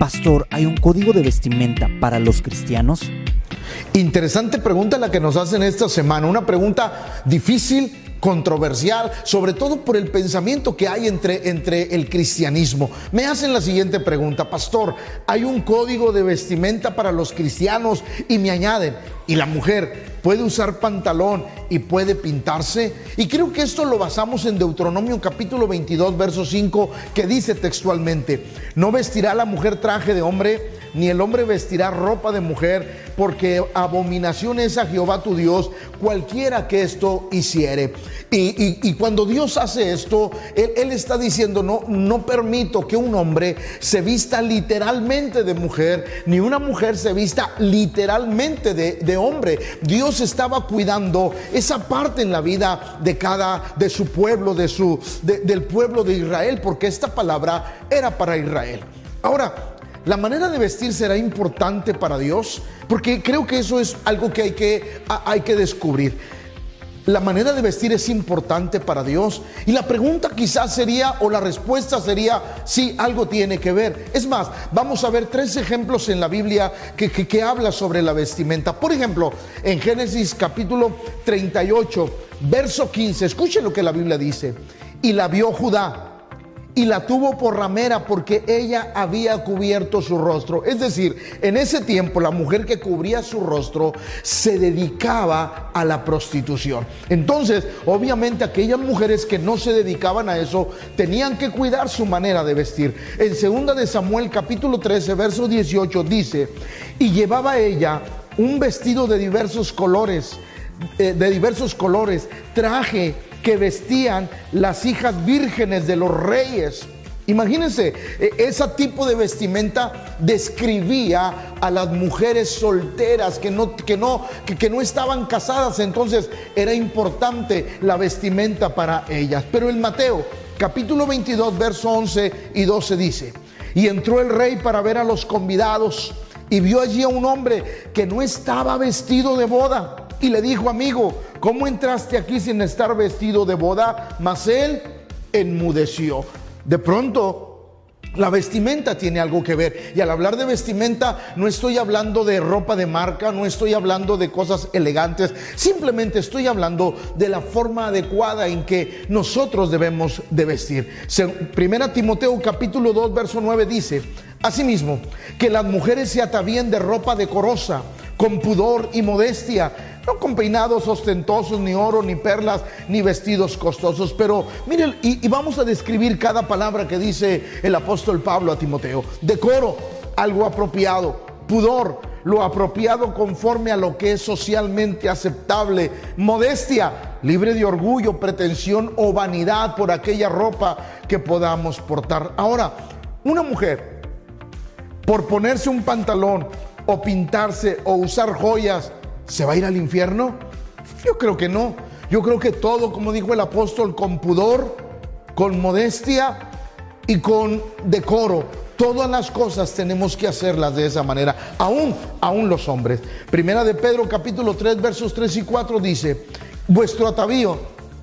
Pastor, ¿hay un código de vestimenta para los cristianos? Interesante pregunta la que nos hacen esta semana, una pregunta difícil, controversial, sobre todo por el pensamiento que hay entre, entre el cristianismo. Me hacen la siguiente pregunta, pastor, ¿hay un código de vestimenta para los cristianos? Y me añaden, ¿y la mujer puede usar pantalón y puede pintarse? Y creo que esto lo basamos en Deuteronomio capítulo 22, verso 5, que dice textualmente, no vestirá la mujer traje de hombre, ni el hombre vestirá ropa de mujer, porque abominación es a Jehová tu Dios, cualquiera que esto hiciere. Y, cuando Dios hace esto, él, está diciendo, no, no permito que un hombre se vista literalmente de mujer, ni una mujer se vista literalmente de, hombre. Dios estaba cuidando esa parte en la vida de cada, de su pueblo, de su, del pueblo de Israel, porque esta palabra era para Israel. Ahora, la manera de vestir será importante para Dios, porque creo que eso es algo que hay que, hay que descubrir. La manera de vestir es importante para Dios. Y la pregunta quizás sería, o la respuesta sería, sí, algo tiene que ver. Es más, vamos a ver tres ejemplos en la Biblia que, que, que habla sobre la vestimenta. Por ejemplo, en Génesis capítulo 38, verso 15, escuchen lo que la Biblia dice. Y la vio Judá y la tuvo por ramera porque ella había cubierto su rostro. Es decir, en ese tiempo la mujer que cubría su rostro se dedicaba a la prostitución. Entonces, obviamente aquellas mujeres que no se dedicaban a eso tenían que cuidar su manera de vestir. En 2 de Samuel capítulo 13, verso 18 dice, y llevaba ella un vestido de diversos colores, eh, de diversos colores, traje que vestían las hijas vírgenes de los reyes. Imagínense, e, ese tipo de vestimenta describía a las mujeres solteras que no, que, no, que, no estaban casadas, entonces era importante la vestimenta para ellas. Pero en Mateo, capítulo 22, verso 11 y 12 dice, y entró el rey para ver a los convidados y vio allí a un hombre que no estaba vestido de boda y le dijo, amigo, ¿cómo entraste aquí sin estar vestido de boda? Mas él enmudeció. De pronto la vestimenta tiene algo que ver. Y al hablar de vestimenta, no estoy hablando de ropa de marca, no estoy hablando de cosas elegantes, simplemente estoy hablando de la forma adecuada en que nosotros debemos de vestir. Primera Timoteo capítulo 2, verso 9 dice, asimismo, que las mujeres se atavíen de ropa decorosa con pudor y modestia, no con peinados ostentosos, ni oro, ni perlas, ni vestidos costosos. Pero miren, y, vamos a describir cada palabra que dice el apóstol Pablo a Timoteo. Decoro, algo apropiado. Pudor, lo apropiado conforme a lo que es socialmente aceptable. Modestia, libre de orgullo, pretensión o vanidad por aquella ropa que podamos portar. Ahora, una mujer, por ponerse un pantalón, o pintarse o usar joyas, ¿se va a ir al infierno? Yo creo que no. Yo creo que todo, como dijo el apóstol, con pudor, con modestia y con decoro. Todas las cosas tenemos que hacerlas de esa manera, aún, aún los hombres. Primera de Pedro capítulo 3 versos 3 y 4 dice, vuestro atavío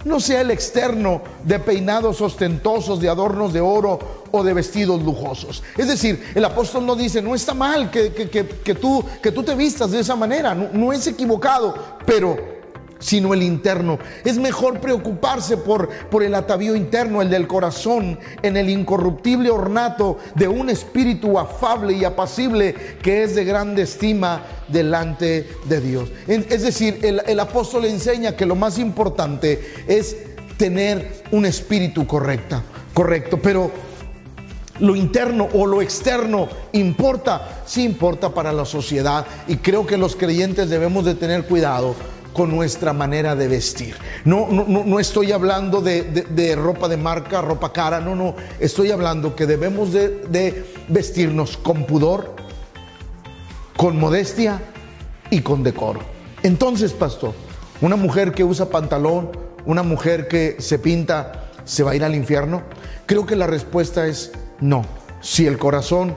no sea el externo de peinados ostentosos, de adornos de oro o de vestidos lujosos. Es decir, el apóstol no dice, no está mal que, tú, que tú te vistas de esa manera, no, no es equivocado, pero sino el interno. Es mejor preocuparse por, por el atavío interno, el del corazón, en el incorruptible ornato de un espíritu afable y apacible que es de grande estima delante de Dios. Es decir, el, el apóstol enseña que lo más importante es tener un espíritu correcta, correcto, pero lo interno o lo externo importa, sí importa para la sociedad y creo que los creyentes debemos de tener cuidado con nuestra manera de vestir. No, no, no estoy hablando de, ropa de marca, ropa cara, no, no, estoy hablando que debemos de, de vestirnos con pudor, con modestia y con decoro. Entonces, pastor, una mujer que usa pantalón, una mujer que se pinta, ¿se va a ir al infierno? Creo que la respuesta es no, si el corazón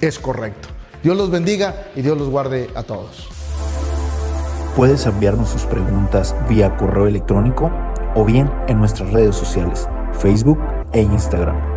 es correcto. Dios los bendiga y Dios los guarde a todos. Puedes enviarnos sus preguntas vía correo electrónico o bien en nuestras redes sociales, Facebook e Instagram